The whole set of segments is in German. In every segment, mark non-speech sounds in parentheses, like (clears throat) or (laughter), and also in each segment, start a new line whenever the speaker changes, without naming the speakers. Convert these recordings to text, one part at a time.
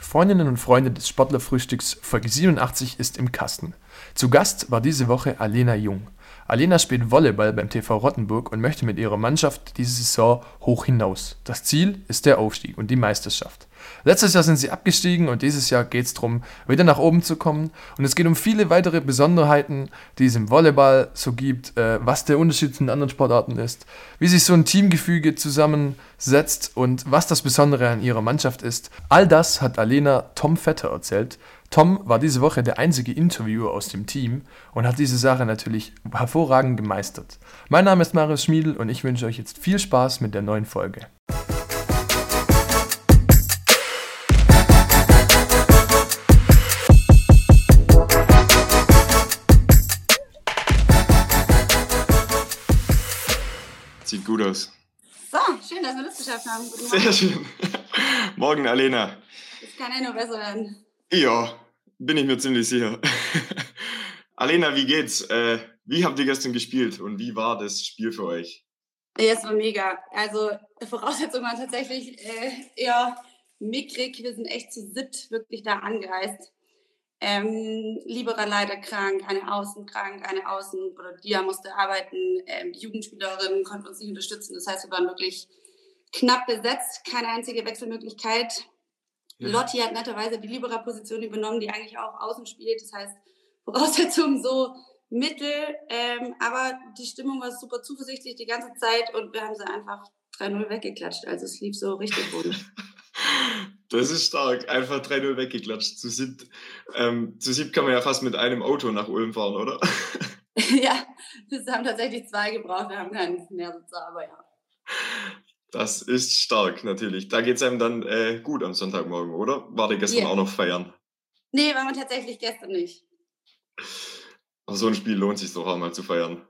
Freundinnen und Freunde des Sportlerfrühstücks Folge 87 ist im Kasten. Zu Gast war diese Woche Alena Jung. Alena spielt Volleyball beim TV Rottenburg und möchte mit ihrer Mannschaft diese Saison hoch hinaus. Das Ziel ist der Aufstieg und die Meisterschaft. Letztes Jahr sind sie abgestiegen und dieses Jahr geht es darum, wieder nach oben zu kommen. Und es geht um viele weitere Besonderheiten, die es im Volleyball so gibt, äh, was der Unterschied zu den anderen Sportarten ist, wie sich so ein Teamgefüge zusammensetzt und was das Besondere an ihrer Mannschaft ist. All das hat Alena Tom Vetter erzählt. Tom war diese Woche der einzige Interviewer aus dem Team und hat diese Sache natürlich hervorragend gemeistert. Mein Name ist Marius Schmiedl und ich wünsche euch jetzt viel Spaß mit der neuen Folge.
Sieht gut aus.
So, schön, dass wir das geschafft haben. Guten
Sehr schön. (laughs) Morgen, Alena.
Das kann ja nur besser werden.
Ja, bin ich mir ziemlich sicher. (laughs) Alena, wie geht's? Äh, wie habt ihr gestern gespielt und wie war das Spiel für euch?
Ja, es war mega. Also, Voraussetzungen waren tatsächlich äh, eher mickrig. Wir sind echt zu siebt wirklich da angereist. Ähm, Liberer leider krank, eine Außen krank, eine Außen oder Dia musste arbeiten. Ähm, die Jugendspielerin konnte uns nicht unterstützen. Das heißt, wir waren wirklich knapp besetzt, keine einzige Wechselmöglichkeit. Lotti hat netterweise die Libera-Position übernommen, die eigentlich auch außen spielt. Das heißt, Voraussetzungen so mittel, ähm, aber die Stimmung war super zuversichtlich die ganze Zeit und wir haben sie einfach 3-0 weggeklatscht. Also es lief so richtig gut. (laughs)
Das ist stark. Einfach 3-0 weggeklatscht. Zu siebt, ähm, zu siebt kann man ja fast mit einem Auto nach Ulm fahren, oder? (laughs)
ja, wir haben tatsächlich zwei gebraucht, wir haben keinen Mehrsitzer, aber ja. (laughs)
Das ist stark, natürlich. Da geht's einem dann äh, gut am Sonntagmorgen, oder? War der gestern
Ja.
auch noch feiern?
Nee, waren wir tatsächlich gestern nicht.
Aber so ein Spiel lohnt sich doch auch mal zu feiern.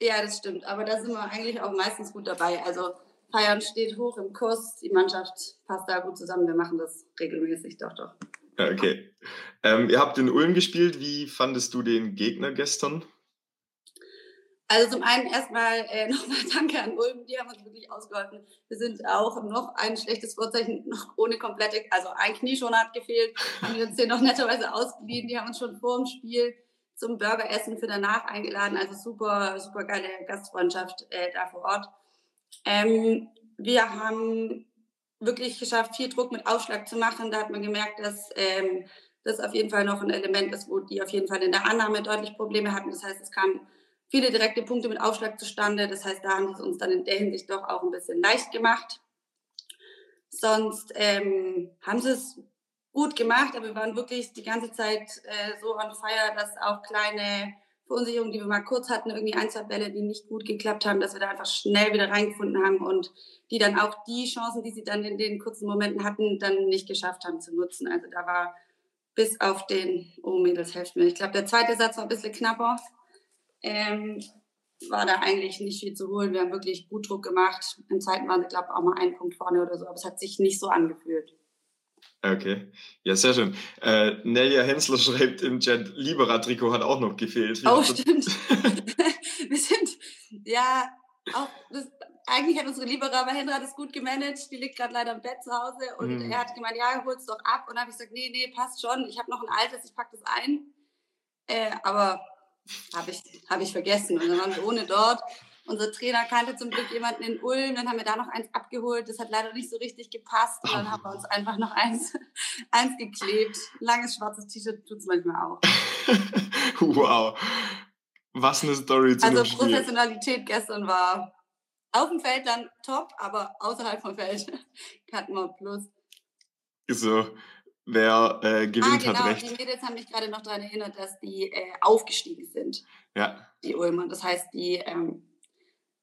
Ja, das stimmt. Aber da sind wir eigentlich auch meistens gut dabei. Also Feiern steht hoch im Kurs, die Mannschaft passt da gut zusammen. Wir machen das regelmäßig, doch, doch.
Okay. Ähm, ihr habt in Ulm gespielt. Wie fandest du den Gegner gestern?
Also zum einen erstmal äh, (laughs) nochmal Danke an Ulm, die haben uns wirklich ausgeholfen. Wir sind auch noch ein schlechtes Vorzeichen, noch ohne komplette, also ein Knieschoner hat gefehlt, haben die uns den noch netterweise ausgeliehen. Die haben uns schon vor dem Spiel zum Burgeressen für danach eingeladen. Also super, super geile Gastfreundschaft äh, da vor Ort. Ähm, wir haben wirklich geschafft, viel Druck mit Aufschlag zu machen. Da hat man gemerkt, dass ähm, das auf jeden Fall noch ein Element ist, wo die auf jeden Fall in der Annahme deutlich Probleme hatten. Das heißt, es kamen viele direkte Punkte mit Aufschlag zustande. Das heißt, da haben sie es uns dann in der Hinsicht doch auch ein bisschen leicht gemacht. Sonst ähm, haben sie es gut gemacht, aber wir waren wirklich die ganze Zeit äh, so on fire, dass auch kleine Verunsicherungen, die wir mal kurz hatten, irgendwie ein, zwei Bälle, die nicht gut geklappt haben, dass wir da einfach schnell wieder reingefunden haben und die dann auch die Chancen, die sie dann in den kurzen Momenten hatten, dann nicht geschafft haben zu nutzen. Also da war bis auf den, oh Mädels, helft mir. Ich glaube, der zweite Satz war ein bisschen knapper. Ähm, war da eigentlich nicht viel zu holen. Wir haben wirklich gut Druck gemacht. In Zeiten waren sie, glaube ich, auch mal einen Punkt vorne oder so, aber es hat sich nicht so angefühlt.
Okay. Ja, sehr schön. Äh, Nelia Hensler (laughs) schreibt im Chat, Libera-Trikot hat auch noch gefehlt. Wie
Oh, stimmt. (laughs) (laughs) wir sind, ja, auch, das, eigentlich hat unsere Libera bei Hendra das gut gemanagt. Die liegt gerade leider im Bett zu Hause und
Mhm.
er hat gemeint, ja, hol's doch ab. Und dann habe ich gesagt, nee, nee, passt schon. Ich habe noch ein altes, ich pack das ein. Äh, aber habe ich, hab ich vergessen. Und dann waren wir ohne dort. Unser Trainer kannte zum Glück jemanden in Ulm, dann haben wir da noch eins abgeholt. Das hat leider nicht so richtig gepasst. Und dann haben wir uns einfach noch eins, (laughs) eins geklebt. Langes schwarzes T-Shirt tut es manchmal auch. (laughs)
wow. Was eine Story zu
Also. Professionalität gestern war auf dem Feld dann top, aber außerhalb vom Feld (laughs) hatten wir plus.
So, wer äh,
Ah,
gewinnt,
genau.
hat
Die
recht.
Mädels haben mich gerade noch daran erinnert, dass die äh, aufgestiegen sind,
Ja.
die Ulmer. Das heißt, die ähm,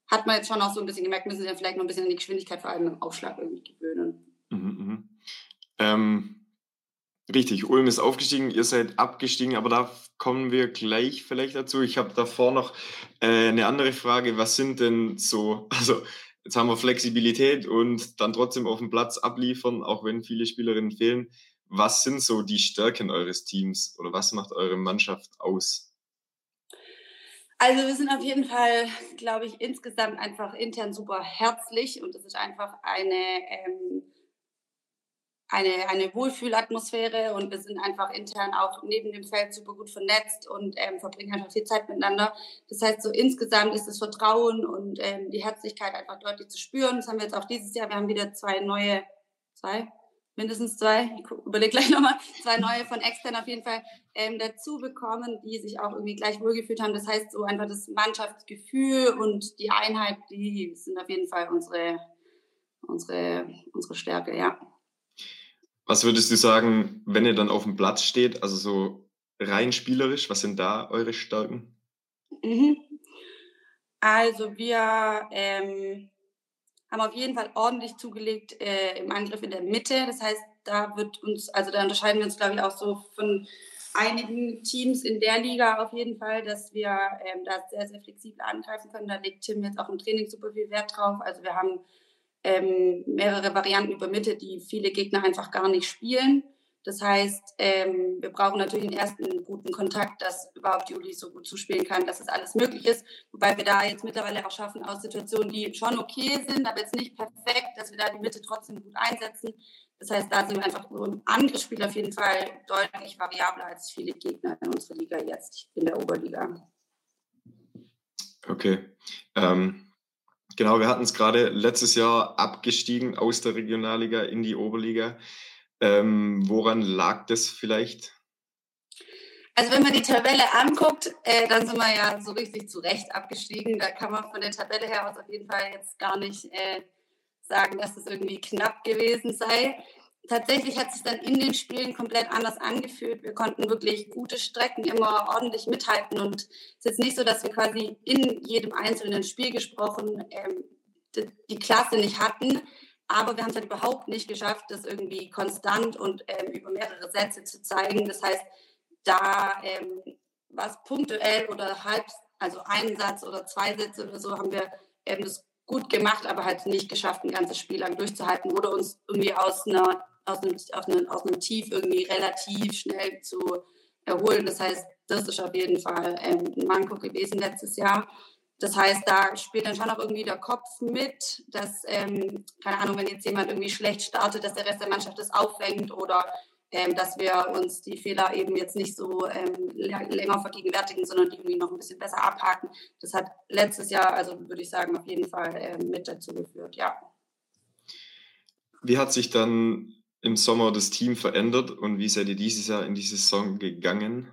hat man jetzt schon auch so ein bisschen gemerkt, müssen sich ja vielleicht noch ein bisschen an die Geschwindigkeit vor allem im Aufschlag irgendwie gewöhnen.
Mhm, mhm. Ähm, richtig, Ulm ist aufgestiegen, ihr seid abgestiegen, aber da kommen wir gleich vielleicht dazu. Ich habe davor noch äh, eine andere Frage. Was sind denn so, (laughs) also jetzt haben wir Flexibilität und dann trotzdem auf dem Platz abliefern, auch wenn viele Spielerinnen fehlen. Was sind so die Stärken eures Teams oder was macht eure Mannschaft aus?
Also wir sind auf jeden Fall, glaube ich, insgesamt einfach intern super herzlich und es ist einfach eine, ähm, eine, eine Wohlfühlatmosphäre und wir sind einfach intern auch neben dem Feld super gut vernetzt und ähm, verbringen einfach viel Zeit miteinander. Das heißt, so insgesamt ist das Vertrauen und ähm, die Herzlichkeit einfach deutlich zu spüren. Das haben wir jetzt auch dieses Jahr. Wir haben wieder zwei neue, zwei, mindestens zwei, ich überlege gleich nochmal, zwei neue von extern auf jeden Fall ähm, dazu bekommen, die sich auch irgendwie gleich wohlgefühlt haben. Das heißt, so einfach das Mannschaftsgefühl und die Einheit, die sind auf jeden Fall unsere, unsere, unsere Stärke, ja.
Was würdest du sagen, wenn ihr dann auf dem Platz steht, also so rein spielerisch, was sind da eure Stärken?
Mhm. Also wir ähm, haben auf jeden Fall ordentlich zugelegt äh, im Angriff in der Mitte. Das heißt, da wird uns, also da unterscheiden wir uns, glaube ich, auch so von einigen Teams in der Liga auf jeden Fall, dass wir ähm, da sehr, sehr flexibel angreifen können. Da legt Tim jetzt auch im Training super viel Wert drauf. Also wir haben ähm, mehrere Varianten über Mitte, die viele Gegner einfach gar nicht spielen. Das heißt, ähm, wir brauchen natürlich einen ersten guten Kontakt, dass überhaupt Juli so gut zuspielen kann, dass es alles möglich ist. Wobei wir da jetzt mittlerweile auch schaffen, aus Situationen, die schon okay sind, aber jetzt nicht perfekt, dass wir da die Mitte trotzdem gut einsetzen. Das heißt, da sind wir einfach nur im Angriffsspiel auf jeden Fall deutlich variabler als viele Gegner in unserer Liga jetzt in der Oberliga.
Okay. Ähm Genau, wir hatten es gerade letztes Jahr abgestiegen aus der Regionalliga in die Oberliga. Ähm, woran lag das vielleicht?
Also wenn man die Tabelle anguckt, äh, dann sind wir ja so richtig zu Recht abgestiegen. Da kann man von der Tabelle her aus auf jeden Fall jetzt gar nicht äh, sagen, dass es irgendwie knapp gewesen sei tatsächlich hat sich dann in den Spielen komplett anders angefühlt. Wir konnten wirklich gute Strecken immer ordentlich mithalten und es ist jetzt nicht so, dass wir quasi in jedem einzelnen Spiel gesprochen ähm, die, die, Klasse nicht hatten, aber wir haben es halt überhaupt nicht geschafft, das irgendwie konstant und ähm, über mehrere Sätze zu zeigen. Das heißt, da ähm, was punktuell oder halb, also ein Satz oder zwei Sätze oder so, haben wir ähm, das gut gemacht, aber halt nicht geschafft, ein ganzes Spiel lang durchzuhalten oder uns irgendwie aus einer aus einem, aus einem, aus einem Tief irgendwie relativ schnell zu erholen. Das heißt, das ist auf jeden Fall ähm, ein Manko gewesen letztes Jahr. Das heißt, da spielt dann schon auch irgendwie der Kopf mit, dass, ähm, keine Ahnung, wenn jetzt jemand irgendwie schlecht startet, dass der Rest der Mannschaft das auffängt oder ähm, dass wir uns die Fehler eben jetzt nicht so ähm, länger vergegenwärtigen, sondern die irgendwie noch ein bisschen besser abhaken. Das hat letztes Jahr, also würde ich sagen, auf jeden Fall ähm, mit dazu geführt, ja.
Wie hat sich dann im Sommer das Team verändert und wie seid ihr dieses Jahr in die Saison gegangen?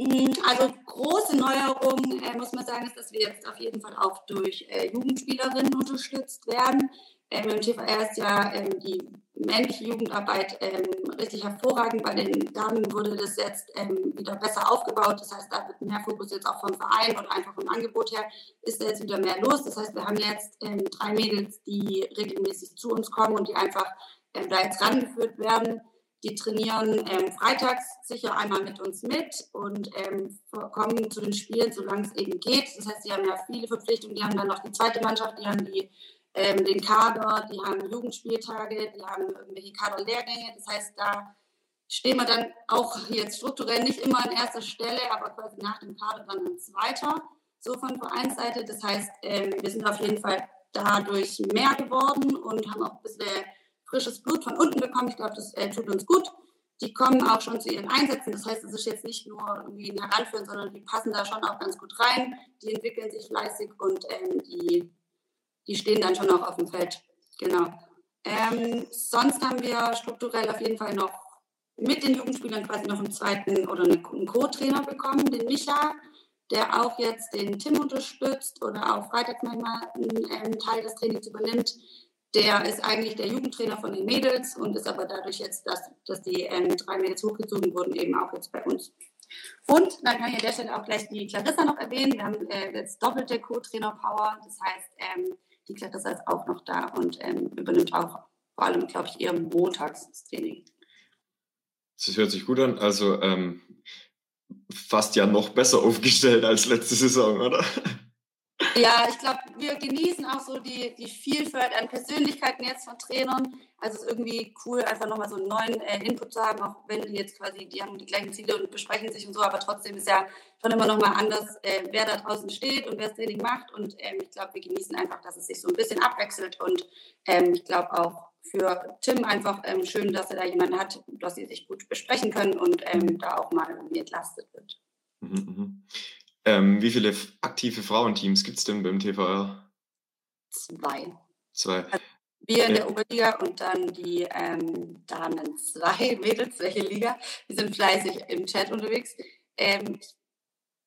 Mm, also große Neuerung, äh, muss man sagen, ist, dass wir jetzt auf jeden Fall auch durch äh, Jugendspielerinnen unterstützt werden. Ähm, Im TVR ist ja ähm, die männliche Jugendarbeit ähm, richtig hervorragend. Bei den Damen wurde das jetzt ähm, wieder besser aufgebaut. Das heißt, da wird mehr Fokus jetzt auch vom Verein und einfach vom Angebot her ist da jetzt wieder mehr los. Das heißt, wir haben jetzt ähm, drei Mädels, die regelmäßig zu uns kommen und die einfach ähm, da jetzt rangeführt werden. Die trainieren ähm, freitags sicher einmal mit uns mit und ähm, kommen zu den Spielen, solange es eben geht. Das heißt, sie haben ja viele Verpflichtungen. Die haben dann noch die zweite Mannschaft, die haben die, ähm, den Kader, die haben Jugendspieltage, die haben irgendwelche Kaderlehrgänge. Das heißt, da stehen wir dann auch jetzt strukturell nicht immer an erster Stelle, aber quasi nach dem Kader dann an zweiter, so von Vereinsseite. Das heißt, ähm, wir sind auf jeden Fall dadurch mehr geworden und haben auch ein bisschen frisches Blut von unten bekommen. Ich glaube, das äh, tut uns gut. Die kommen auch schon zu ihren Einsätzen. Das heißt, es ist jetzt nicht nur irgendwie ein Heranführen, sondern die passen da schon auch ganz gut rein. Die entwickeln sich fleißig und ähm, die, die stehen dann schon auch auf dem Feld. Genau. Ähm, sonst haben wir strukturell auf jeden Fall noch mit den Jugendspielern quasi noch einen zweiten oder einen Co-Trainer bekommen, den Micha, der auch jetzt den Tim unterstützt oder auch Freitag manchmal einen ähm, Teil des Trainings übernimmt. Der ist eigentlich der Jugendtrainer von den Mädels und ist aber dadurch jetzt, dass, dass die ähm, drei Mädels hochgezogen wurden, eben auch jetzt bei uns. Und dann kann ich an der Stelle auch gleich die Clarissa noch erwähnen. Wir haben äh, jetzt doppelte Co-Trainer-Power. Das heißt, ähm, die Clarissa ist auch noch da und ähm, übernimmt auch vor allem, glaube ich, eher montags das Training.
Das hört sich gut an. Also ähm, fast ja noch besser aufgestellt als letzte Saison, oder?
Ja, ich glaube, wir genießen auch so die, die Vielfalt an Persönlichkeiten jetzt von Trainern. Also es ist irgendwie cool, einfach nochmal so einen neuen äh, Input zu haben, auch wenn die jetzt quasi, die haben die gleichen Ziele und besprechen sich und so, aber trotzdem ist ja schon immer nochmal anders, äh, wer da draußen steht und wer das Training macht. Und ähm, ich glaube, wir genießen einfach, dass es sich so ein bisschen abwechselt. Und ähm, ich glaube auch für Tim einfach ähm, schön, dass er da jemanden hat, dass sie sich gut besprechen können und ähm, da auch mal entlastet wird. Mhm,
mhm. Ähm, wie viele aktive Frauenteams gibt es denn beim TVR?
Zwei.
Zwei. Also
wir in der Oberliga und dann die ähm, Damen zwei (laughs) Mädels, welche Liga? Die sind fleißig im Chat unterwegs. Ähm, ich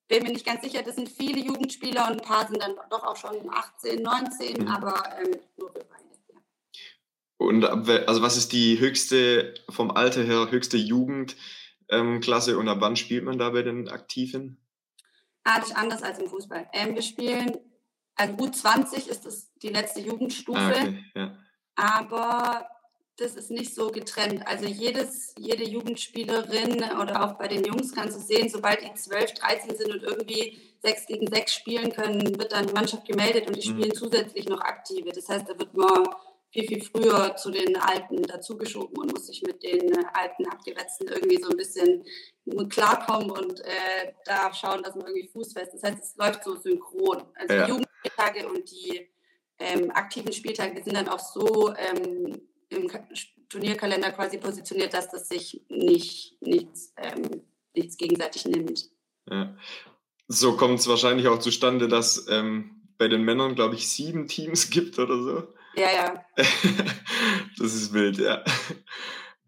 bin mir nicht ganz sicher, das sind viele Jugendspieler und ein paar sind dann doch auch schon 18, 19, mhm. aber ähm, nur wir beide. Ja.
Und also was ist die höchste, vom Alter her, höchste Jugendklasse und ab wann spielt man da bei den Aktiven?
Ist anders als im Fußball. Ähm, wir spielen, also U20 ist das die letzte Jugendstufe, ah, okay, ja. aber das ist nicht so getrennt. Also jedes, jede Jugendspielerin oder auch bei den Jungs kannst du sehen, sobald die 12, 13 sind und irgendwie 6 gegen 6 spielen können, wird dann die Mannschaft gemeldet und die mhm. spielen zusätzlich noch aktive. Das heißt, da wird man viel, viel früher zu den Alten dazugeschoben und muss sich mit den äh, alten Abgewetzten irgendwie so ein bisschen klarkommen und äh, da schauen, dass man irgendwie fußfest. Das heißt, es läuft so synchron. Also ja. die Jugendspieltage und die ähm, aktiven Spieltage sind dann auch so ähm, im Turnierkalender quasi positioniert, dass das sich nicht, nichts, ähm, nichts gegenseitig nimmt.
Ja. So kommt es wahrscheinlich auch zustande, dass ähm, bei den Männern, glaube ich, sieben Teams (laughs) gibt oder so.
Ja, ja. (laughs)
das ist wild, ja.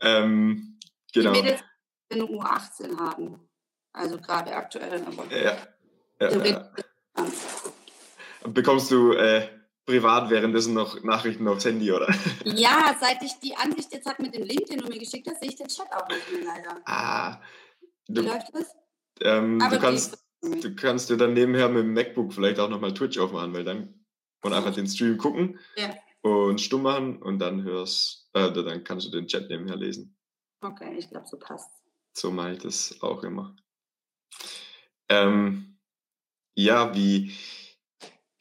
Ähm, genau. Die
Mädels in U18 haben. Also gerade aktuell. Aber
ja. ja, ja. Bekommst du äh, privat währenddessen noch Nachrichten aufs Handy, oder? (laughs)
Ja, seit ich die Ansicht jetzt habe mit dem LinkedIn und mir geschickt habe, sehe ich den Chat auch nicht mehr leider.
Ah.
Du, Wie läuft das?
Ähm, du, kannst, du kannst dir dann nebenher mit dem MacBook vielleicht auch nochmal Twitch aufmachen, weil dann und einfach den Stream gucken. Ja und stumm machen und dann hörst, äh, dann kannst du den Chat nebenher lesen.
Okay, ich glaube, so passt.
So mache ich das auch immer. Ähm, ja, wie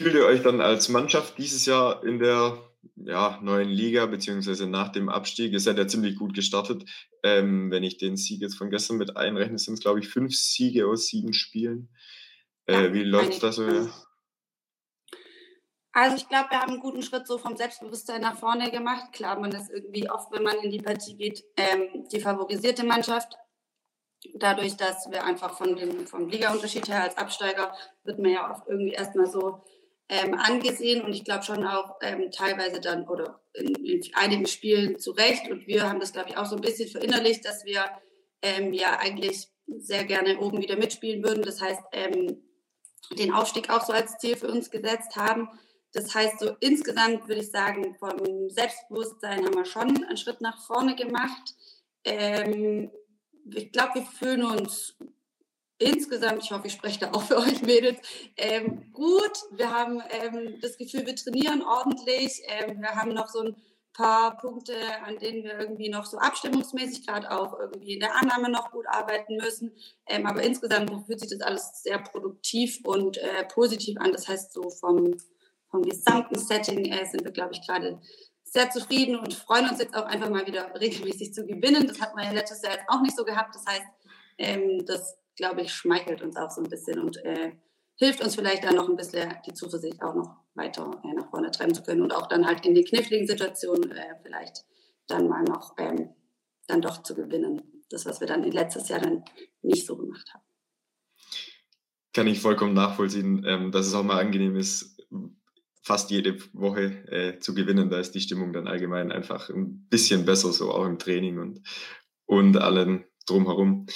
fühlt ihr euch dann als Mannschaft dieses Jahr in der ja, neuen Liga, beziehungsweise nach dem Abstieg? Ihr seid ja ziemlich gut gestartet. Ähm, wenn ich den Sieg jetzt von gestern mit einrechne, sind es, glaube ich, fünf Siege aus sieben Spielen. Äh, ja, wie läuft das so? Ja?
Also ich glaube, wir haben einen guten Schritt so vom Selbstbewusstsein nach vorne gemacht. Klar, man ist irgendwie oft, wenn man in die Partie geht, ähm, die favorisierte Mannschaft. Dadurch, dass wir einfach von dem vom Liga-Unterschied her als Absteiger wird man ja oft irgendwie erstmal so ähm, angesehen und ich glaube schon auch ähm, teilweise dann oder in, in, einigen Spielen zu Recht und wir haben das glaube ich auch so ein bisschen verinnerlicht, dass wir ähm, ja eigentlich sehr gerne oben wieder mitspielen würden. Das heißt, ähm, den Aufstieg auch so als Ziel für uns gesetzt haben. Das heißt, so insgesamt würde ich sagen, vom Selbstbewusstsein haben wir schon einen Schritt nach vorne gemacht. Ähm, ich glaube, wir fühlen uns insgesamt, ich hoffe, ich spreche da auch für euch Mädels, ähm, gut. Wir haben ähm, das Gefühl, wir trainieren ordentlich. Ähm, wir haben noch so ein paar Punkte, an denen wir irgendwie noch so abstimmungsmäßig gerade auch irgendwie in der Annahme noch gut arbeiten müssen. Ähm, aber insgesamt fühlt sich das alles sehr produktiv und äh, positiv an. Das heißt, so vom vom gesamten Setting äh, sind wir, glaube ich, gerade sehr zufrieden und freuen uns jetzt auch einfach mal wieder regelmäßig zu gewinnen. Das hat man ja letztes Jahr jetzt auch nicht so gehabt. Das heißt, ähm, das, glaube ich, schmeichelt uns auch so ein bisschen und äh, hilft uns vielleicht dann noch ein bisschen die Zuversicht auch noch weiter äh, nach vorne treiben zu können und auch dann halt in den kniffligen Situationen äh, vielleicht dann mal noch ähm, dann doch zu gewinnen. Das, was wir dann letztes Jahr dann nicht so gemacht haben.
Kann ich vollkommen nachvollziehen, ähm, dass es auch mal angenehm ist, fast jede Woche äh, zu gewinnen. Da ist die Stimmung dann allgemein einfach ein bisschen besser, so auch im Training und, und allen drumherum.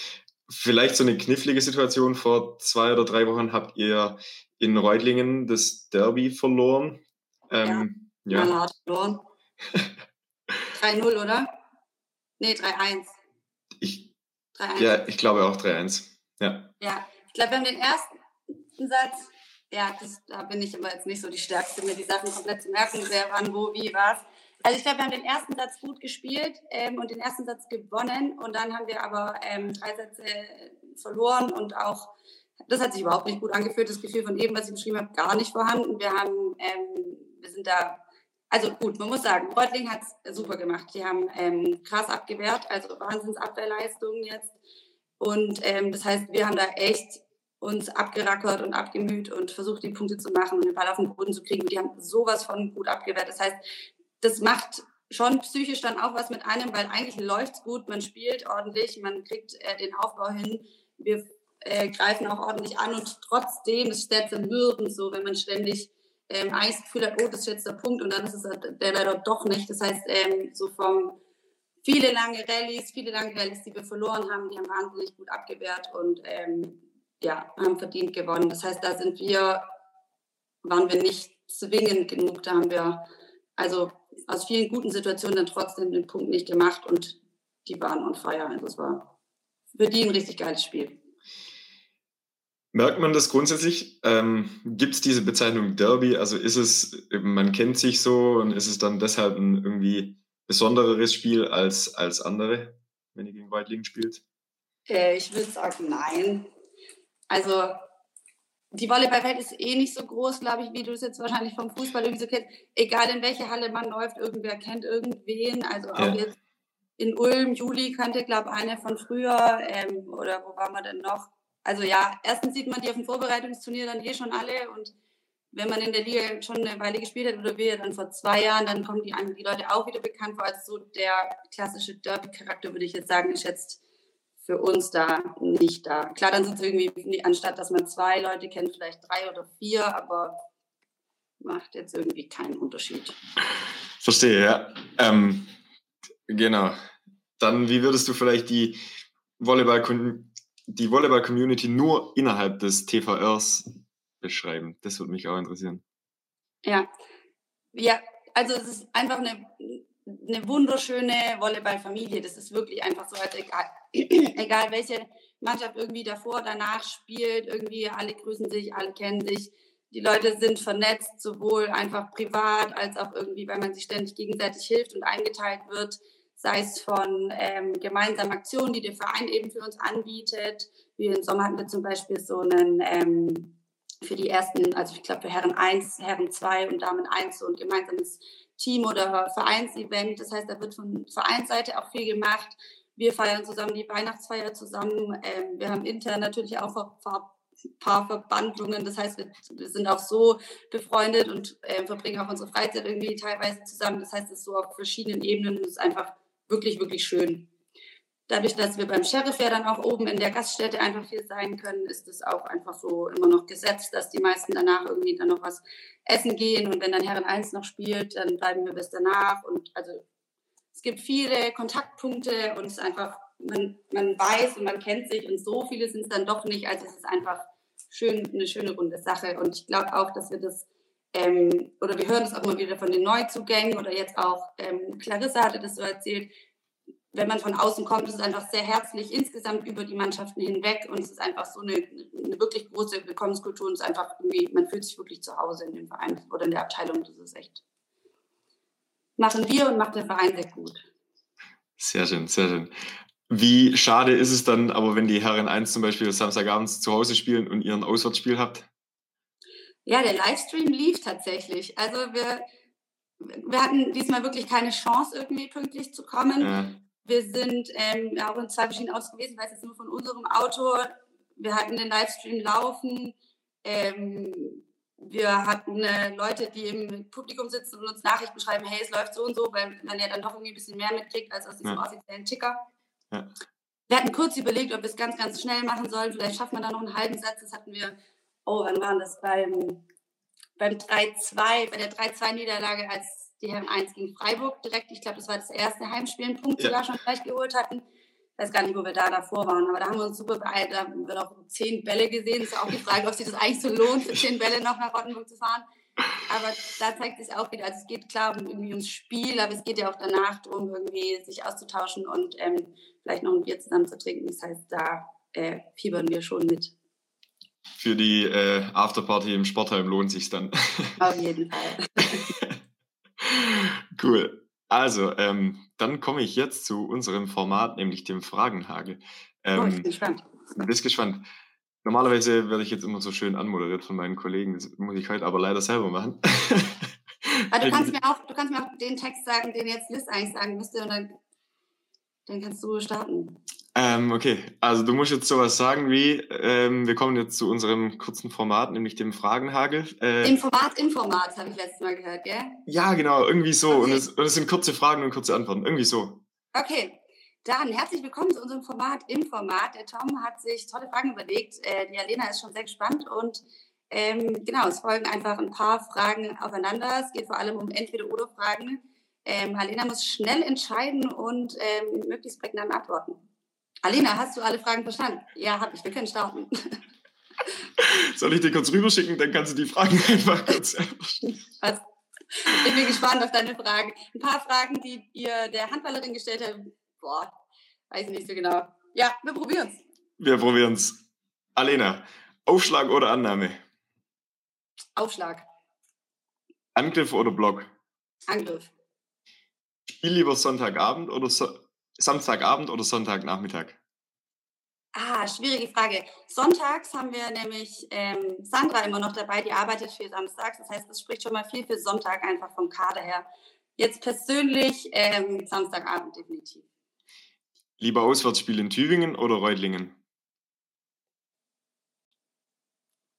Vielleicht so eine knifflige Situation. Vor zwei oder drei Wochen habt ihr in Reutlingen das Derby verloren.
Ähm, ja, ja. hart verloren. (laughs) 3-0, oder? Nee, 3-1.
Ich, ja, ich glaube auch 3-1. Ja.
ja, ich glaube, wir haben den ersten Satz ja, das, da bin ich aber jetzt nicht so die Stärkste, mir die Sachen komplett zu merken, wer wann, wo, wie, was. Also ich glaube, wir haben den ersten Satz gut gespielt ähm, und den ersten Satz gewonnen und dann haben wir aber ähm, drei Sätze verloren und auch das hat sich überhaupt nicht gut angefühlt. Das Gefühl von eben, was ich beschrieben habe, gar nicht vorhanden. Wir haben, ähm, wir sind da, also gut, man muss sagen, Reutling hat es super gemacht. Die haben ähm, krass abgewehrt, also Wahnsinnsabwehrleistungen jetzt. Und ähm, das heißt, wir haben da echt uns abgerackert und abgemüht und versucht, die Punkte zu machen und den Ball auf den Boden zu kriegen. Und die haben sowas von gut abgewehrt. Das heißt, das macht schon psychisch dann auch was mit einem, weil eigentlich läuft es gut, man spielt ordentlich, man kriegt äh, den Aufbau hin, wir äh, greifen auch ordentlich an und trotzdem ist sehr zermürbend so, wenn man ständig ähm, eigentlich Gefühl hat, oh, das ist jetzt der Punkt und dann ist es der leider doch nicht. Das heißt, ähm, so vom viele lange Rallyes, viele lange Rallyes, die wir verloren haben, die haben wahnsinnig gut abgewehrt und ähm, ja, haben verdient gewonnen. Das heißt, da sind wir, waren wir nicht zwingend genug, da haben wir also aus vielen guten Situationen dann trotzdem den Punkt nicht gemacht und die waren on fire. Also es war für die ein richtig geiles Spiel.
Merkt man das grundsätzlich? Ähm, Gibt es diese Bezeichnung Derby? Also ist es, man kennt sich so und ist es dann deshalb ein irgendwie besonderes Spiel als, als andere, wenn ihr gegen Weitlingen spielt?
Äh, ich würde sagen, nein. Also die Volleyballwelt ist eh nicht so groß, glaube ich, wie du es jetzt wahrscheinlich vom Fußball irgendwie so kennst. Egal in welche Halle man läuft, irgendwer kennt irgendwen. Also auch ja. jetzt in Ulm, Juli kannte, glaube ich, eine von früher. Ähm, oder wo waren wir denn noch? Also ja, erstens sieht man die auf dem Vorbereitungsturnier dann eh schon alle. Und wenn man in der Liga schon eine Weile gespielt hat oder wir dann vor zwei Jahren, dann kommen die, die Leute auch wieder bekannt vor. Also so der klassische Derby-Charakter, würde ich jetzt sagen, ist jetzt für uns da nicht da. Klar, dann sind es irgendwie, anstatt dass man zwei Leute kennt, vielleicht drei oder vier, aber macht jetzt irgendwie keinen Unterschied.
Verstehe, ja. Ähm, genau. Dann, wie würdest du vielleicht die Volleyball, die Volleyball-Community nur innerhalb des TVRs beschreiben? Das würde mich auch interessieren.
Ja, ja, also es ist einfach eine eine wunderschöne Volleyballfamilie. Das ist wirklich einfach so, als egal, welche Mannschaft irgendwie davor, danach spielt, irgendwie alle grüßen sich, alle kennen sich. Die Leute sind vernetzt, sowohl einfach privat als auch irgendwie, weil man sich ständig gegenseitig hilft und eingeteilt wird, sei es von ähm, gemeinsamen Aktionen, die der Verein eben für uns anbietet. Wie im Sommer hatten wir zum Beispiel so einen ähm, für die ersten, also ich glaube für Herren 1, Herren 2 und Damen 1 so ein gemeinsames Team- oder Vereinsevent. Das heißt, da wird von Vereinsseite auch viel gemacht. Wir feiern zusammen die Weihnachtsfeier zusammen. Ähm, wir haben intern natürlich auch ein paar Verbandlungen. Das heißt, wir, wir sind auch so befreundet und äh, verbringen auch unsere Freizeit irgendwie teilweise zusammen. Das heißt, es ist so auf verschiedenen Ebenen und es ist einfach wirklich, wirklich schön. Dadurch, dass wir beim Sheriff ja dann auch oben in der Gaststätte einfach viel sein können, ist es auch einfach so immer noch gesetzt, dass die meisten danach irgendwie dann noch was essen gehen. Und wenn dann Herren 1 noch spielt, dann bleiben wir bis danach. Und also es gibt viele Kontaktpunkte und es ist einfach, man, man weiß und man kennt sich und so viele sind es dann doch nicht. Also es ist einfach schön, eine schöne runde Sache. Und ich glaube auch, dass wir das ähm, oder wir hören das auch immer wieder von den Neuzugängen oder jetzt auch ähm, Clarissa hatte das so erzählt, wenn man von außen kommt, ist es einfach sehr herzlich insgesamt über die Mannschaften hinweg und es ist einfach so eine, eine wirklich große Willkommenskultur und es ist einfach irgendwie, man fühlt sich wirklich zu Hause in dem Verein oder in der Abteilung. Das ist echt, machen wir und macht der Verein sehr gut.
Sehr schön, sehr schön. Wie schade ist es dann aber, wenn die Herren 1 zum Beispiel Samstagabends zu Hause spielen und ihren Auswärtsspiel habt?
Ja, der Livestream lief tatsächlich. Also wir, wir hatten diesmal wirklich keine Chance, irgendwie pünktlich zu kommen. Ja. Wir sind ähm, auch in zwei verschiedenen Autos gewesen, weiß jetzt nur von unserem Auto. Wir hatten den Livestream laufen. Ähm, wir hatten äh, Leute, die im Publikum sitzen und uns Nachrichten schreiben, hey, es läuft so und so, weil man ja dann doch irgendwie ein bisschen mehr mitkriegt als aus diesem ja. offiziellen Ticker. Ja. Wir hatten kurz überlegt, ob wir es ganz, ganz schnell machen sollen. Vielleicht schafft man da noch einen halben Satz. Das hatten wir, oh, wann waren das? Beim, beim 3-2, bei der 3-2-Niederlage, als die Herren 1 gegen Freiburg direkt. Ich glaube, das war das erste Heimspiel, einen Punkt ja. sogar schon gleich geholt hatten. Ich weiß gar nicht, wo wir da davor waren, aber da haben wir uns super beeilt. Da haben wir noch zehn Bälle gesehen. Das ist auch die Frage, ob sich das eigentlich so lohnt, für zehn Bälle noch nach Rottenburg zu fahren. Aber da zeigt sich auch wieder, also es geht klar um, irgendwie ums Spiel, aber es geht ja auch danach darum, irgendwie sich auszutauschen und ähm, vielleicht noch ein Bier zusammen zu trinken. Das heißt, da äh, fiebern wir schon mit.
Für die äh, Afterparty im Sportheim lohnt sich dann.
Auf jeden Fall. (laughs)
Cool. Also, ähm, dann komme ich jetzt zu unserem Format, nämlich dem Fragenhagel.
Ähm, oh, ich bin gespannt.
Du bist gespannt. Normalerweise werde ich jetzt immer so schön anmoderiert von meinen Kollegen. Das muss ich heute aber leider selber machen.
Aber du (laughs) kannst mir auch, du kannst mir auch den Text sagen, den jetzt Liz eigentlich sagen müsste und dann, dann kannst du starten.
Ähm, okay, also du musst jetzt sowas sagen wie, ähm, wir kommen jetzt zu unserem kurzen Format, nämlich dem Fragenhagel.
Äh, Informat, Informat, habe ich letztes Mal gehört, gell?
Ja, genau, irgendwie so. Okay. Und, es, und es sind kurze Fragen und kurze Antworten, irgendwie so.
Okay, dann herzlich willkommen zu unserem Format Informat. Der Tom hat sich tolle Fragen überlegt. Äh, die Alena ist schon sehr gespannt und ähm, genau, es folgen einfach ein paar Fragen aufeinander. Es geht vor allem um Entweder-Oder-Fragen. Ähm, Alena muss schnell entscheiden und ähm, möglichst prägnant antworten. Alena, hast du alle Fragen verstanden? Ja, habe ich. Wir können starten. (laughs)
Soll ich dir kurz rüberschicken? Dann kannst du die Fragen (laughs) einfach kurz
Was? Ich bin gespannt auf deine Fragen. Ein paar Fragen, die ihr der Handballerin gestellt habt. Boah, weiß ich nicht so genau. Ja, wir probieren es.
Wir probieren es. Alena, Aufschlag oder Annahme?
Aufschlag.
Angriff oder Block?
Angriff.
Spiel lieber Sonntagabend oder so Samstagabend oder Sonntagnachmittag?
Ah, schwierige Frage. Sonntags haben wir nämlich ähm, Sandra immer noch dabei, die arbeitet für Samstags. Das heißt, das spricht schon mal viel für Sonntag einfach vom Kader her. Jetzt persönlich ähm, Samstagabend definitiv.
Lieber Auswärtsspiel in Tübingen oder Reutlingen?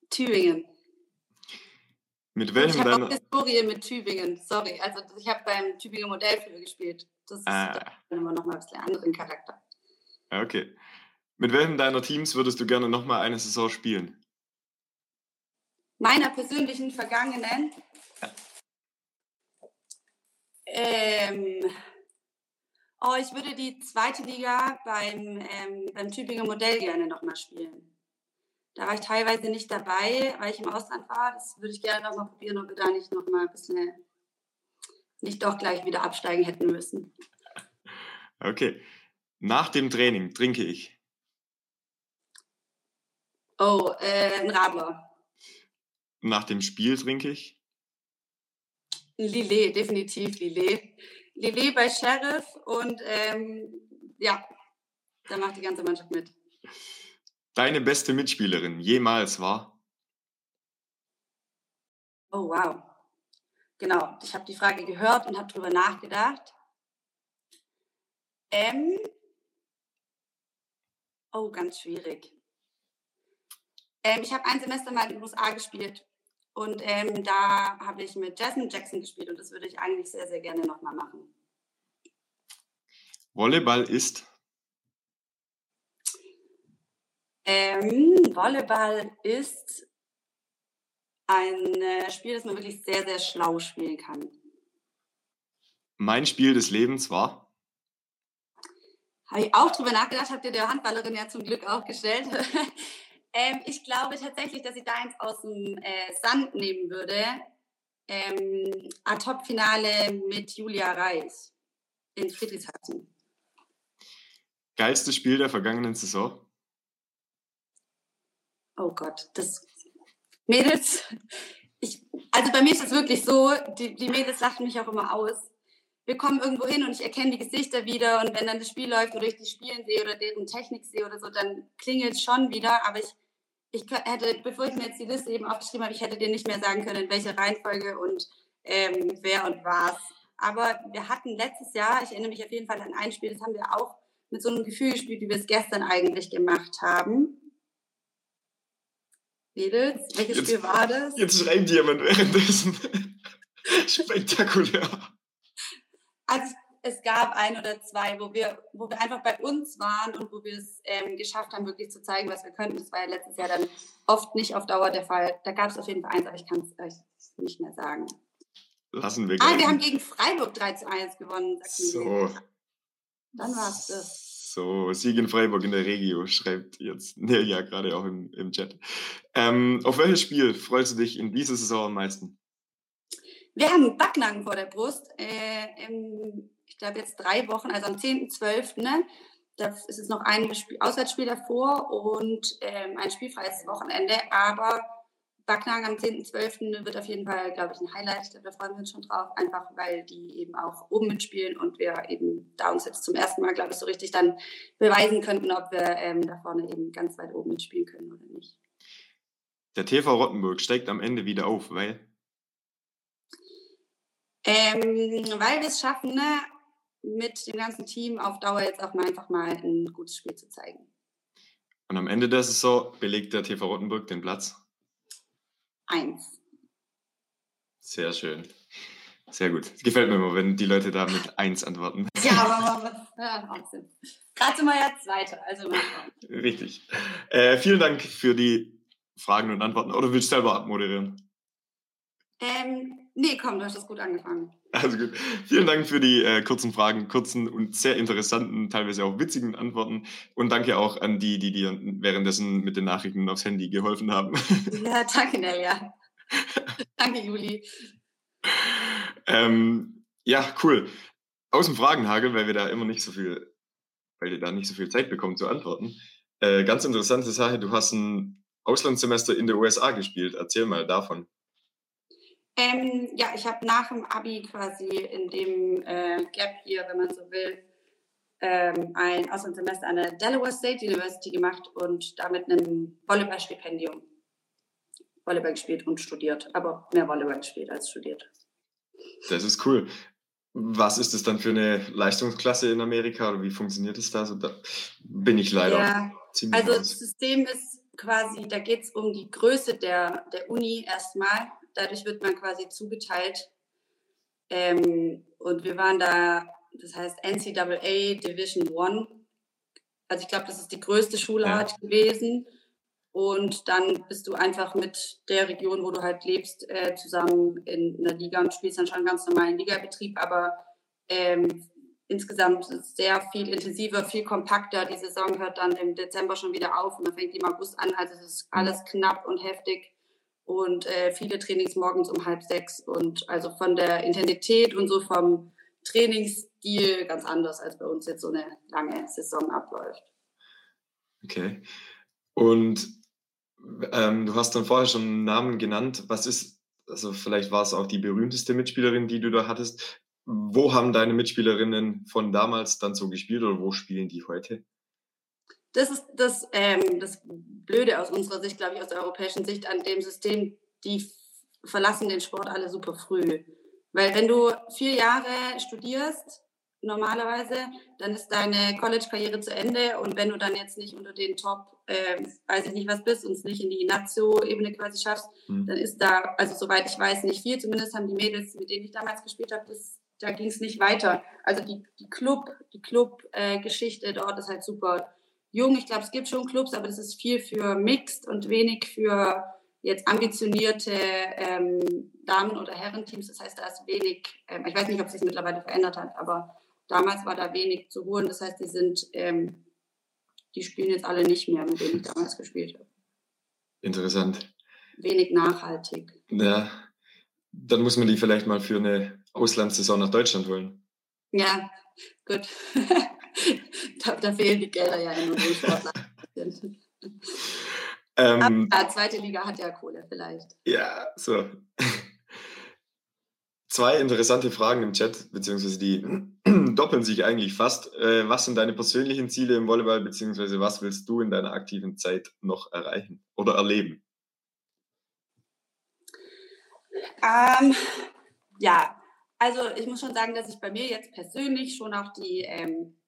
Tübingen.
Mit welchem
ich habe auch Historie mit Tübingen, sorry. Also ich habe beim Tübinger Modell für gespielt. Das ist ah. immer noch mal ein bisschen anderen Charakter.
Okay. Mit welchem deiner Teams würdest du gerne noch mal eine Saison spielen?
Meiner persönlichen vergangenen? Ja. Ähm, oh, ich würde die zweite Liga beim, ähm, beim Tübinger Modell gerne noch mal spielen. Da war ich teilweise nicht dabei, weil ich im Ausland war. Das würde ich gerne noch mal probieren, ob wir da nicht noch mal ein bisschen nicht doch gleich wieder absteigen hätten müssen.
Okay. Nach dem Training trinke ich.
Oh, äh, ein Radler.
Nach dem Spiel trinke ich.
Lillet, definitiv Lillet. Lillet bei Sheriff und ähm, ja, da macht die ganze Mannschaft mit
deine beste Mitspielerin jemals war?
Oh, wow. Genau, ich habe die Frage gehört und habe darüber nachgedacht. Ähm, oh, ganz schwierig. Ähm, ich habe ein Semester mal in den USA gespielt und ähm, da habe ich mit Jasmine Jackson gespielt und das würde ich eigentlich sehr, sehr gerne nochmal machen.
Volleyball ist
Ähm, Volleyball ist ein äh, Spiel, das man wirklich sehr, sehr schlau spielen kann.
Mein Spiel des Lebens war?
Habe ich auch drüber nachgedacht, habt ihr der Handballerin ja zum Glück auch gestellt. (laughs) ähm, ich glaube tatsächlich, dass ich da eins aus dem äh, Sand nehmen würde. Ähm, A-Top-Finale mit Julia Reich in Friedrichshafen.
Geilstes Spiel der vergangenen Saison?
Oh Gott, das Mädels, ich, also bei mir ist es wirklich so, die, die Mädels lachen mich auch immer aus. Wir kommen irgendwo hin und ich erkenne die Gesichter wieder und wenn dann das Spiel läuft oder ich die spielen sehe oder deren Technik sehe oder so, dann klingelt es schon wieder, aber ich, ich hätte, bevor ich mir jetzt die Liste eben aufgeschrieben habe, ich hätte dir nicht mehr sagen können, in welcher Reihenfolge und ähm, wer und was. Aber wir hatten letztes Jahr, ich erinnere mich auf jeden Fall an ein Spiel, das haben wir auch mit so einem Gefühl gespielt, wie wir es gestern eigentlich gemacht haben. Mädels, welches jetzt, Spiel war das?
Jetzt schreibt jemand währenddessen. (laughs) Spektakulär.
Also es gab ein oder zwei, wo wir, wo wir einfach bei uns waren und wo wir es ähm, geschafft haben, wirklich zu zeigen, was wir könnten. Das war ja letztes Jahr dann oft nicht auf Dauer der Fall. Da gab es auf jeden Fall eins, aber ich kann es euch nicht mehr sagen.
Lassen wir
Ah, wir haben gegen Freiburg 3 zu 1 gewonnen.
So.
Dann war es das.
So, Sieg in Freiburg in der Regio, schreibt jetzt Nelia gerade auch im, im Chat. Ähm, auf welches Spiel freust du dich in dieser Saison am meisten?
Wir haben Backnacken vor der Brust. Äh, im, ich glaube jetzt drei Wochen, also am 10.12. Ne? Da ist es noch ein Auswärtsspiel davor und ähm, ein spielfreies Wochenende. Aber Backnang am 10.12. wird auf jeden Fall, glaube ich, ein Highlight. Da freuen wir uns schon drauf, einfach weil die eben auch oben mitspielen und wir eben da uns jetzt zum ersten Mal, glaube ich, so richtig dann beweisen könnten, ob wir ähm, da vorne eben ganz weit oben mitspielen können oder nicht.
Der TV Rottenburg steigt am Ende wieder auf, weil?
Ähm, weil wir es schaffen, ne, mit dem ganzen Team auf Dauer jetzt auch mal einfach mal ein gutes Spiel zu zeigen.
Und am Ende der Saison belegt der TV Rottenburg den Platz?
Eins.
Sehr schön. Sehr gut. Gefällt mir immer, wenn die Leute da mit eins antworten. (laughs)
Ja, aber ja, Wahnsinn. Gerade sind wir ja Zweite, also mal
Richtig. Äh, vielen Dank für die Fragen und Antworten. Oder willst du selber abmoderieren?
Ähm, nee, komm, du hast das gut angefangen.
Also gut. Vielen Dank für die äh, kurzen Fragen, kurzen und sehr interessanten, teilweise auch witzigen Antworten. Und danke auch an die, die dir währenddessen mit den Nachrichten aufs Handy geholfen haben. (laughs)
Ja, danke, Nelia. danke, Juli.
Ähm, ja, cool. Aus dem Fragenhagel, weil wir da immer nicht so viel, weil ihr da nicht so viel Zeit bekommt zu antworten. Äh, ganz interessante Sache, du hast ein Auslandssemester in der USA gespielt. Erzähl mal davon.
Ähm, ja, ich habe nach dem Abi quasi in dem äh, Gap hier, wenn man so will, ähm, ein Auslandssemester an der Delaware State University gemacht und damit ein Volleyballstipendium. Volleyball gespielt und studiert, aber mehr Volleyball gespielt als studiert.
Das ist cool. Was ist das dann für eine Leistungsklasse in Amerika oder wie funktioniert das da? Also da bin ich leider
ja, ziemlich Also raus. das System ist quasi, da geht es um die Größe der, der Uni erstmal dadurch wird man quasi zugeteilt. Ähm, und wir waren da, das heißt NCAA Division One. Also ich glaube, das ist die größte Schulart ja. gewesen. Und dann bist du einfach mit der Region, wo du halt lebst, äh, zusammen in einer Liga und spielst dann schon einen ganz normalen Ligabetrieb. Aber ähm, insgesamt sehr viel intensiver, viel kompakter. Die Saison hört dann im Dezember schon wieder auf und dann fängt die im August an. Also es ist alles knapp und heftig und äh, viele Trainings morgens um halb sechs und also von der Intensität und so vom Trainingsstil ganz anders, als bei uns jetzt so eine lange Saison abläuft.
Okay. Und ähm, du hast dann vorher schon einen Namen genannt. Was ist, also vielleicht war es auch die berühmteste Mitspielerin, die du da hattest. Wo haben deine Mitspielerinnen von damals dann so gespielt oder wo spielen die heute?
Das ist das, ähm, das Blöde aus unserer Sicht, glaube ich, aus der europäischen Sicht an dem System, die verlassen den Sport alle super früh. Weil wenn du vier Jahre studierst, normalerweise, dann ist deine College-Karriere zu Ende und wenn du dann jetzt nicht unter den Top, äh, weiß ich nicht was bist und es nicht in die Nazio-Ebene quasi schaffst, mhm. dann ist da, also soweit ich weiß, nicht viel. Zumindest haben die Mädels, mit denen ich damals gespielt habe, das, da ging es nicht weiter. Also die, die Club, die Club-Geschichte äh, dort ist halt super jung. Ich glaube, es gibt schon Clubs, aber das ist viel für Mixed und wenig für jetzt ambitionierte ähm, Damen- oder Herrenteams. Das heißt, da ist wenig, ähm, ich weiß nicht, ob sich mittlerweile verändert hat, aber damals war da wenig zu holen. Das heißt, die sind, ähm, die spielen jetzt alle nicht mehr, mit denen ich damals gespielt habe.
Interessant.
Wenig nachhaltig.
Ja, dann muss man die vielleicht mal für eine Auslandssaison nach Deutschland holen.
Ja, gut. (laughs) (laughs) da, da, fehlen die Gelder ja in unseren Sportlern. ähm, Aber zweite Liga hat ja Kohle vielleicht.
Ja, so. Zwei interessante Fragen im Chat, beziehungsweise die (clears throat) doppeln sich eigentlich fast. Äh, was sind deine persönlichen Ziele im Volleyball, beziehungsweise was willst du in deiner aktiven Zeit noch erreichen oder erleben?
Ähm, ja, also ich muss schon sagen, dass ich bei mir jetzt persönlich schon auch die ähm,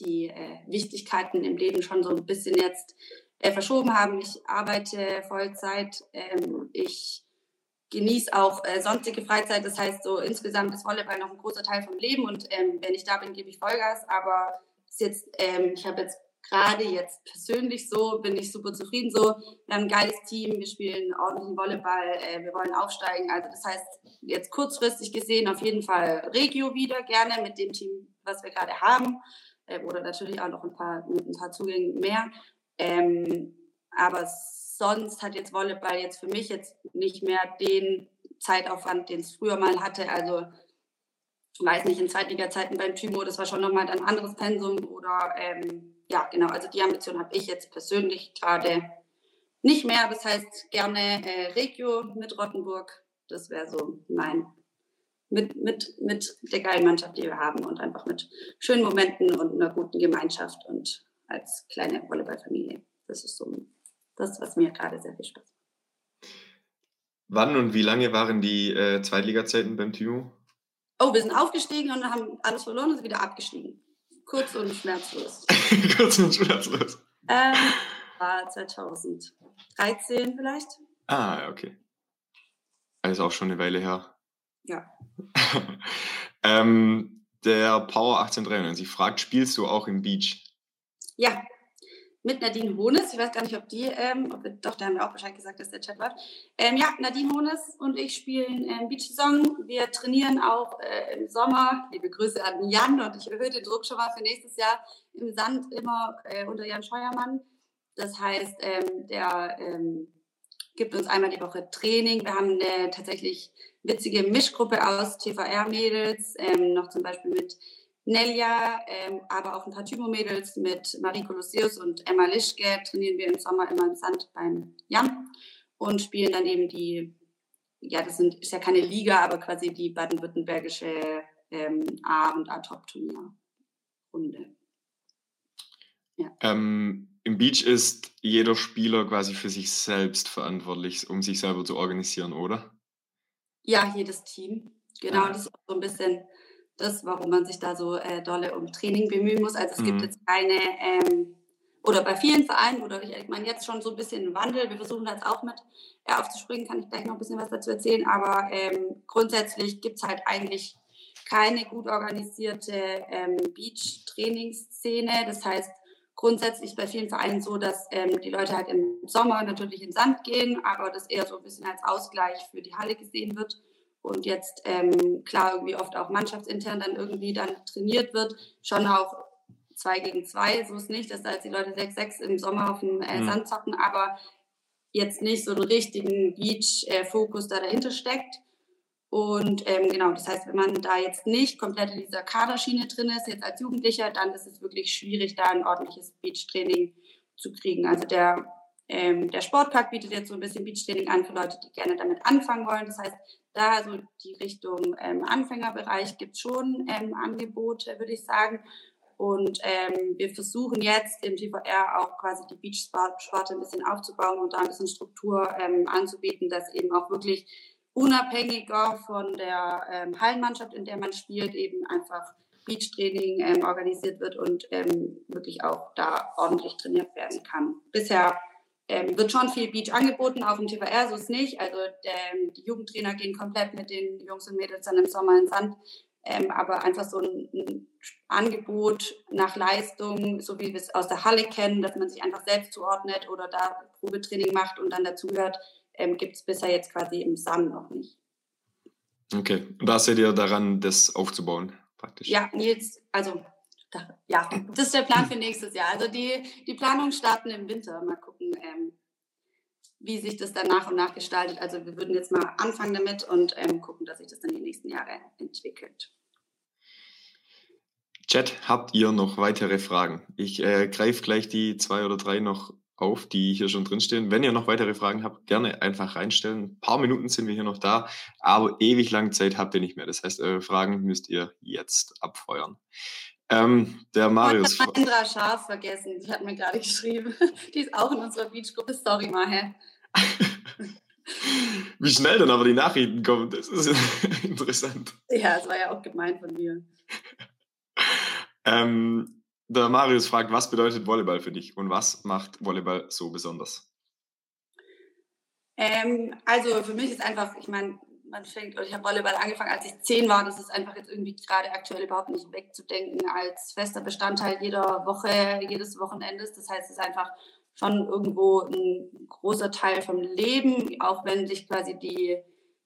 die äh, Wichtigkeiten im Leben schon so ein bisschen jetzt äh, verschoben haben. Ich arbeite Vollzeit. Ähm, ich genieße auch äh, sonstige Freizeit. Das heißt, so insgesamt ist Volleyball noch ein großer Teil vom Leben. Und ähm, wenn ich da bin, gebe ich Vollgas. Aber jetzt, ähm, ich habe jetzt gerade jetzt persönlich so, bin ich super zufrieden so. Wir haben ein geiles Team, wir spielen ordentlichen Volleyball, äh, wir wollen aufsteigen. Also das heißt, jetzt kurzfristig gesehen auf jeden Fall Regio wieder, gerne mit dem Team, was wir gerade haben äh, oder natürlich auch noch ein paar, ein paar Zugängen mehr. Ähm, aber sonst hat jetzt Volleyball jetzt für mich jetzt nicht mehr den Zeitaufwand, den es früher mal hatte. Also ich weiß nicht, in Zweitliga-Zeiten beim Timo, das war schon nochmal ein anderes Pensum oder ähm, ja, genau, also die Ambition habe ich jetzt persönlich gerade nicht mehr, das heißt gerne äh, Regio mit Rottenburg. Das wäre so mein mit, mit, mit der geilen Mannschaft, die wir haben und einfach mit schönen Momenten und einer guten Gemeinschaft und als kleine Volleyballfamilie. Das ist so das, was mir gerade sehr viel Spaß macht.
Wann und wie lange waren die äh, Zweitliga-Zeiten beim Timo?
Oh, wir sind aufgestiegen und haben alles verloren und sind wieder abgestiegen. Kurz und schmerzlos. (laughs)
Kurz und schmerzlos.
Ähm, war 2013 vielleicht.
Ah, okay. Also auch schon eine Weile her.
Ja. (laughs)
ähm, der Power 1893 fragt, spielst du auch im Beach?
Ja, mit Nadine Hones. Ich weiß gar nicht, ob die, ähm, ob wir, doch, da haben wir auch Bescheid gesagt, dass der Chat läuft. Ähm, ja, Nadine Hones und ich spielen ähm, Beach-Saison. Wir trainieren auch äh, im Sommer. Liebe Grüße an Jan und ich erhöhe den Druck schon mal für nächstes Jahr im Sand immer äh, unter Jan Scheuermann. Das heißt, ähm, der ähm, gibt uns einmal die Woche Training. Wir haben eine tatsächlich witzige Mischgruppe aus TVR-Mädels, ähm, noch zum Beispiel mit Nelja, ähm, aber auch ein paar Tymo-Mädels mit Marie Kolosseus und Emma Lischke trainieren wir im Sommer immer im Sand beim Jan und spielen dann eben die, ja, das sind, ist ja keine Liga, aber quasi die baden-württembergische ähm, A- und A-Top-Turnier-Runde.
Ja. Ähm, Im Beach ist jeder Spieler quasi für sich selbst verantwortlich, um sich selber zu organisieren, oder?
Ja, jedes Team. Genau, das ist auch so ein bisschen das, warum man sich da so äh, dolle um Training bemühen muss. Also es mhm. gibt jetzt keine, ähm, oder bei vielen Vereinen, oder ich, meine jetzt schon so ein bisschen Wandel, wir versuchen das auch mit äh, aufzuspringen, kann ich gleich noch ein bisschen was dazu erzählen, aber ähm, grundsätzlich gibt es halt eigentlich keine gut organisierte ähm, Beach-Trainingsszene. Das heißt, grundsätzlich bei vielen Vereinen so, dass ähm, die Leute halt im Sommer natürlich in Sand gehen, aber das eher so ein bisschen als Ausgleich für die Halle gesehen wird und jetzt ähm, klar irgendwie oft auch mannschaftsintern dann irgendwie dann trainiert wird, schon auch zwei gegen zwei, so ist nicht, dass da jetzt die Leute 6-6 im Sommer auf dem äh, mhm. Sand zocken, aber jetzt nicht so einen richtigen Beach-Fokus äh, da dahinter steckt. Und ähm, genau, das heißt, wenn man da jetzt nicht komplett in dieser Kaderschiene drin ist, jetzt als Jugendlicher, dann ist es wirklich schwierig, da ein ordentliches Beach-Training zu kriegen. Also der, ähm, der Sportpark bietet jetzt so ein bisschen Beach-Training an für Leute, die gerne damit anfangen wollen. Das heißt, da so die Richtung ähm, Anfängerbereich gibt es schon ähm, Angebote, würde ich sagen. Und ähm, wir versuchen jetzt im TVR auch quasi die Beach-Sparte ein bisschen aufzubauen und da ein bisschen Struktur ähm, anzubieten, dass eben auch wirklich unabhängiger von der ähm, Hallenmannschaft, in der man spielt, eben einfach Beachtraining ähm, organisiert wird und ähm, wirklich auch da ordentlich trainiert werden kann. Bisher ähm, wird schon viel Beach angeboten, auf dem TVR so ist nicht. Also der, die Jugendtrainer gehen komplett mit den Jungs und Mädels dann im Sommer ins Sand. Ähm, aber einfach so ein, ein, Angebot nach Leistung, so wie wir es aus der Halle kennen, dass man sich einfach selbst zuordnet oder da Probetraining macht und dann dazugehört, ähm, gibt es bisher jetzt quasi im Sand noch nicht.
Okay, und da seid ihr daran, das aufzubauen, praktisch?
Ja, Nils, also ja, das ist der Plan für (laughs) nächstes Jahr. Also die, die Planungen starten im Winter. Mal gucken, ähm, wie sich das dann nach und nach gestaltet. Also wir würden jetzt mal anfangen damit und ähm, gucken, dass sich das dann die nächsten Jahre entwickelt.
Chat, habt ihr noch weitere Fragen? Ich äh, greife gleich die zwei oder drei noch auf, die hier schon drinstehen. Wenn ihr noch weitere Fragen habt, gerne einfach reinstellen. Ein paar Minuten sind wir hier noch da, aber ewig lang Zeit habt ihr nicht mehr. Das heißt, eure Fragen müsst ihr jetzt abfeuern. Ähm, der Marius.
Ich habe Indra Scharf vergessen. Die hat mir gerade geschrieben. (laughs) Die ist auch in unserer Beachgruppe. Sorry, Mahe. (laughs)
Wie schnell dann aber die Nachrichten kommen, das ist (laughs) interessant.
Ja, es war ja auch gemeint von mir.
Ähm, der Marius fragt, was bedeutet Volleyball für dich und was macht Volleyball so besonders?
Ähm, also für mich ist einfach, ich meine, man fängt, ich habe Volleyball angefangen, als ich zehn war. Das ist einfach jetzt irgendwie gerade aktuell überhaupt nicht wegzudenken als fester Bestandteil jeder Woche, jedes Wochenendes. Das heißt, es ist einfach schon irgendwo ein großer Teil vom Leben, auch wenn sich quasi die,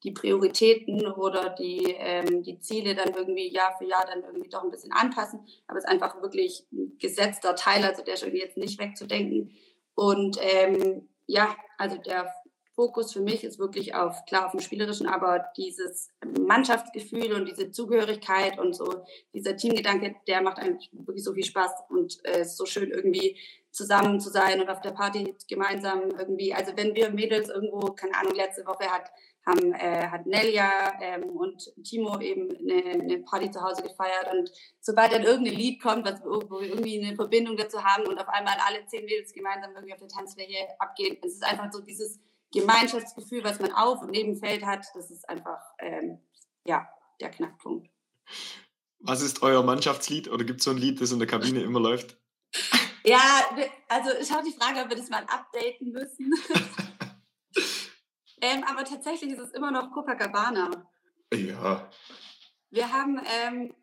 die Prioritäten oder die, ähm, die Ziele dann irgendwie Jahr für Jahr dann irgendwie doch ein bisschen anpassen. Aber es ist einfach wirklich ein gesetzter Teil, also der ist irgendwie jetzt nicht wegzudenken. Und ähm, ja, also der Fokus für mich ist wirklich auf, klar, auf dem Spielerischen, aber dieses Mannschaftsgefühl und diese Zugehörigkeit und so dieser Teamgedanke, der macht eigentlich wirklich so viel Spaß und äh, ist so schön irgendwie zusammen zu sein und auf der Party gemeinsam irgendwie, also wenn wir Mädels irgendwo, keine Ahnung, letzte Woche hat, haben, äh, hat Nelia ähm, und Timo eben eine, eine, Party zu Hause gefeiert und sobald dann irgendein Lied kommt, was, wo wir irgendwie eine Verbindung dazu haben und auf einmal alle zehn Mädels gemeinsam irgendwie auf der Tanzfläche abgehen, es ist einfach so dieses Gemeinschaftsgefühl, was man auf und neben Feld hat, das ist einfach, ähm, ja, der Knackpunkt.
Was ist euer Mannschaftslied oder gibt es so ein Lied, das in der Kabine immer läuft? (laughs)
Ja, also ich habe die Frage, ob wir das mal updaten müssen. (laughs) ähm, aber tatsächlich ist es immer noch Copacabana.
Ja.
Wir haben, ähm,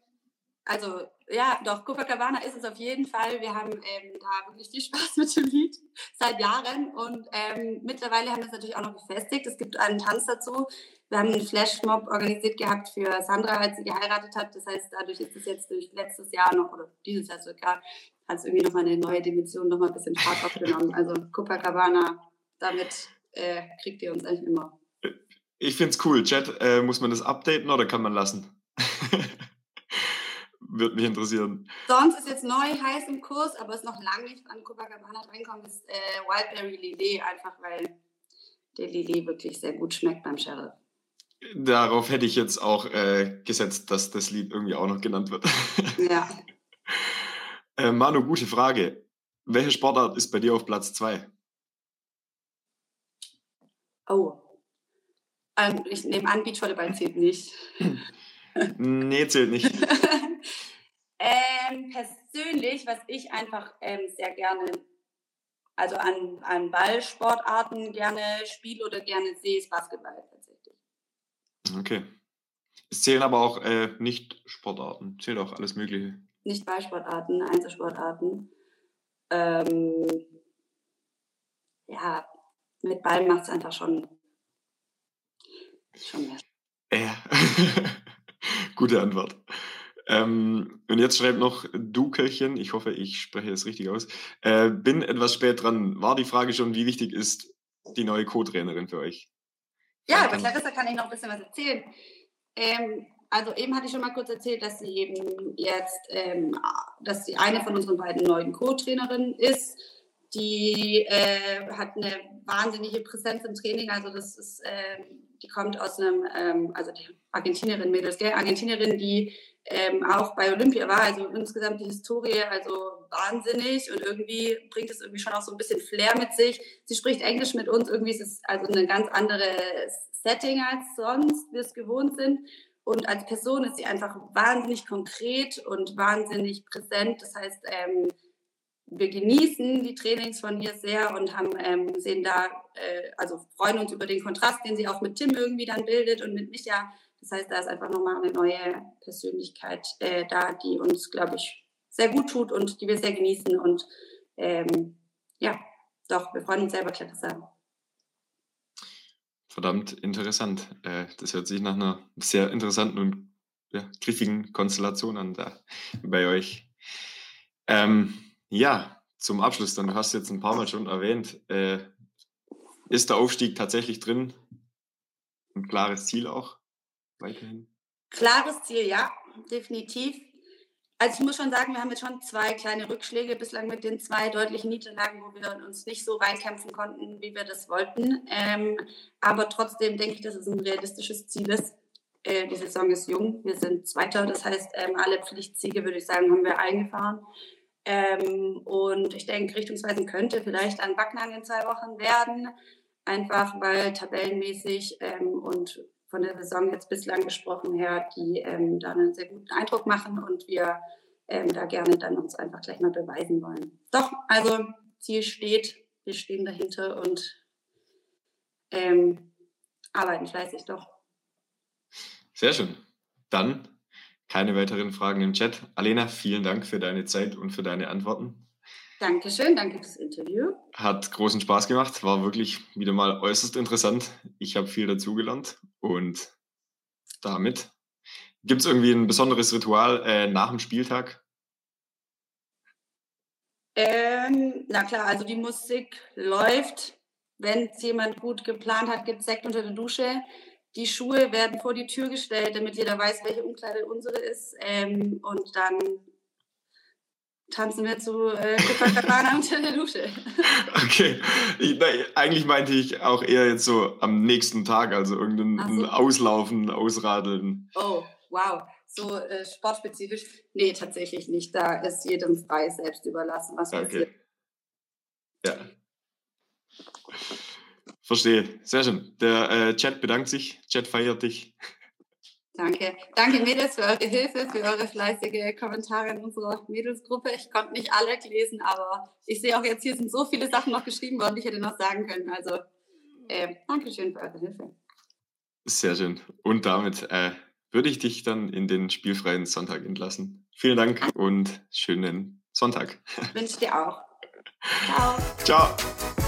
also ja, doch, Copacabana ist es auf jeden Fall. Wir haben ähm, da wirklich viel Spaß (laughs) mit dem Lied seit Jahren und ähm, mittlerweile haben wir es natürlich auch noch befestigt. Es gibt einen Tanz dazu. Wir haben einen Flashmob organisiert gehabt für Sandra, als sie geheiratet hat. Das heißt, dadurch ist es jetzt durch letztes Jahr noch, oder dieses Jahr sogar, hat es irgendwie nochmal eine neue Dimension, nochmal ein bisschen Fahrt aufgenommen. Also Copacabana, damit äh, kriegt ihr uns eigentlich immer.
Ich finde es cool. Chat, äh, muss man das updaten oder kann man lassen? (laughs) Würde mich interessieren.
Sonst ist jetzt neu heiß im Kurs, aber ist noch lange nicht an Copacabana reinkommt, ist äh, Wildberry Lillet, einfach weil der Lillet wirklich sehr gut schmeckt beim Sheriff.
Darauf hätte ich jetzt auch äh, gesetzt, dass das Lied irgendwie auch noch genannt wird. (laughs)
Ja.
äh, Manu, gute Frage. Welche Sportart ist bei dir auf Platz 2?
Oh. Ähm, ich nehme an, Beachvolleyball zählt nicht.
nee, zählt nicht. (laughs)
ähm, persönlich, was ich einfach ähm, sehr gerne, also an, an Ballsportarten gerne spiele oder gerne sehe, ist Basketball tatsächlich.
Okay. Es zählen aber auch äh, nicht Sportarten, zählt auch alles Mögliche.
Nicht Ballsportarten, Einzelsportarten. Ähm, ja, mit Ball macht es einfach schon, schon mehr.
Ja. (laughs) Gute Antwort. Ähm, und jetzt schreibt noch Dukelchen, ich hoffe, ich spreche es richtig aus. Äh, bin etwas spät dran. War die Frage schon, wie wichtig ist die neue Co-Trainerin für euch?
Ja, bei Clarissa kann ich noch ein bisschen was erzählen. Ähm, also eben hatte ich schon mal kurz erzählt, dass sie eben jetzt, ähm, dass sie eine von unseren beiden neuen Co-Trainerinnen ist. Die äh, hat eine wahnsinnige Präsenz im Training. Also das ist, äh, die kommt aus einem, ähm, also die Argentinierin, Mädels, gell? Argentinierin, die ähm, auch bei Olympia war, also insgesamt die Historie, also wahnsinnig und irgendwie bringt es irgendwie schon auch so ein bisschen Flair mit sich. Sie spricht Englisch mit uns, irgendwie ist es also ein ganz anderes Setting als sonst, wir es gewohnt sind. Und als Person ist sie einfach wahnsinnig konkret und wahnsinnig präsent. Das heißt, ähm, wir genießen die Trainings von ihr sehr und haben, ähm, sehen da, äh, also freuen uns über den Kontrast, den sie auch mit Tim irgendwie dann bildet und mit Micha. Das heißt, da ist einfach nochmal eine neue Persönlichkeit äh, da, die uns, glaube ich, sehr gut tut und die wir sehr genießen. Und ähm, ja, doch, wir freuen uns selber, Kletterer.
Verdammt interessant. Äh, das hört sich nach einer sehr interessanten und ja, griffigen Konstellation an da bei euch. Ähm, ja, zum Abschluss, dann du hast jetzt ein paar Mal schon erwähnt, äh, ist der Aufstieg tatsächlich drin? Ein klares Ziel auch weiterhin?
Klares Ziel, ja, definitiv. Also ich muss schon sagen, wir haben jetzt schon zwei kleine Rückschläge bislang mit den zwei deutlichen Niederlagen, wo wir uns nicht so reinkämpfen konnten, wie wir das wollten. Ähm, aber trotzdem denke ich, dass es ein realistisches Ziel ist. Äh, die Saison ist jung, wir sind Zweiter, das heißt, ähm, alle Pflichtsiege, würde ich sagen, haben wir eingefahren. Ähm, und ich denke, richtungsweisend könnte vielleicht ein Backnang in zwei Wochen werden, einfach weil tabellenmäßig ähm, und von der Saison jetzt bislang gesprochen her, die ähm, da einen sehr guten Eindruck machen und wir ähm, da gerne dann uns einfach gleich mal beweisen wollen. Doch, also Ziel steht, wir stehen dahinter und ähm, arbeiten fleißig doch.
Sehr schön. Dann keine weiteren Fragen im Chat. Alena, vielen Dank für deine Zeit und für deine Antworten.
Dankeschön, danke fürs Interview.
Hat großen Spaß gemacht, war wirklich wieder mal äußerst interessant. Ich habe viel dazugelernt und damit gibt es irgendwie ein besonderes Ritual äh, nach dem Spieltag?
Ähm, na klar, also die Musik läuft. Wenn es jemand gut geplant hat, gibt es Sekt unter der Dusche. Die Schuhe werden vor die Tür gestellt, damit jeder weiß, welche Umkleide unsere ist. Ähm, und dann tanzen wir zu äh, Copacabana (laughs) unter der Dusche.
Okay, ich, nein, eigentlich meinte ich auch eher jetzt so am nächsten Tag, also irgendein
so.
Auslaufen, Ausradeln.
Oh, wow, so äh, sportspezifisch. Nee, tatsächlich nicht. Da ist jedem frei selbst überlassen, was
Okay.
passiert.
Ja. Verstehe. Sehr schön. Der äh, Chat bedankt sich. Chat feiert dich.
Danke. Danke, Mädels, für eure Hilfe, für eure fleißige Kommentare in unserer Mädelsgruppe. Ich konnte nicht alle lesen, aber ich sehe auch jetzt, hier sind so viele Sachen noch geschrieben worden, die ich hätte noch sagen können. Also, äh, Dankeschön für eure Hilfe.
Sehr schön. Und damit äh, würde ich dich dann in den spielfreien Sonntag entlassen. Vielen Dank und schönen Sonntag.
Wünsche dir auch. (laughs) Ciao.
Ciao.